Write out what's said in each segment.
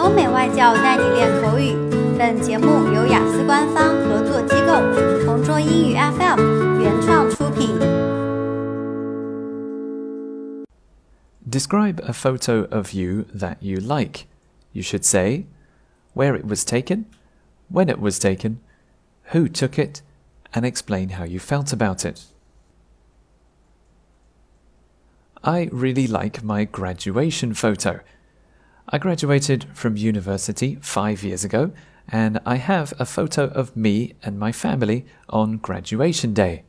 欧美外教带你练口语。本节目由雅思官方合作机构同桌英语 FM 原创出品。Describe a photo of you that you like. You should say where it was taken, when it was taken, who took it, and explain how you felt about it. I really like my graduation photo. I graduated from university five years ago, and I have a photo of me and my family on graduation day.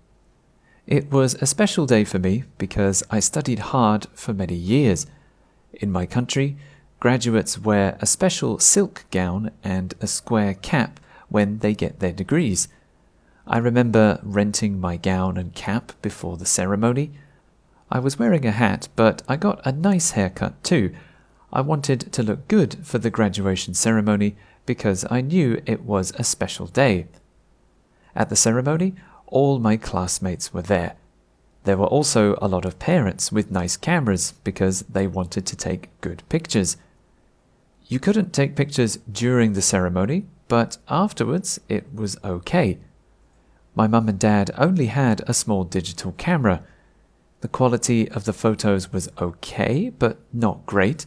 It was a special day for me because I studied hard for many years. In my country, graduates wear a special silk gown and a square cap when they get their degrees. I remember renting my gown and cap before the ceremony I was wearing a hat, but I got a nice haircut too. I wanted to look good for the graduation ceremony because I knew it was a special day. At the ceremony, all my classmates were there. There were also a lot of parents with nice cameras because they wanted to take good pictures. You couldn't take pictures during the ceremony, but afterwards it was okay. My mum and dad only had a small digital camera, the quality of the photos was okay, but not great.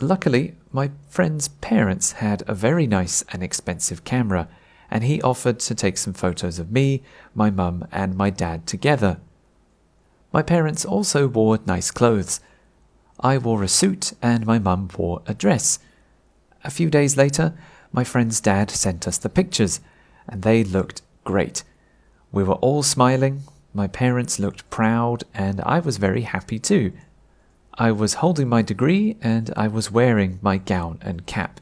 Luckily, my friend's parents had a very nice and expensive camera, and he offered to take some photos of me, my mum, and my dad together. My parents also wore nice clothes. I wore a suit, and my mum wore a dress. A few days later, my friend's dad sent us the pictures, and they looked great. We were all smiling, my parents looked proud, and I was very happy too. I was holding my degree and I was wearing my gown and cap.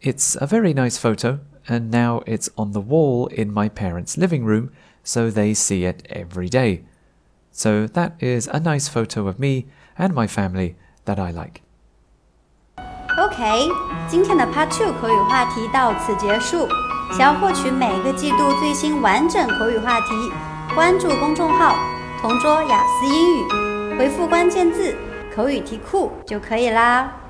It's a very nice photo, and now it's on the wall in my parents' living room, so they see it every day. So that is a nice photo of me and my family that I like. OK，今天的 Part Two 口语话题到此结束。想要获取每个季度最新完整口语话题。关注公众号“同桌雅思英语”，回复关键字“ 口语题库”就可以啦。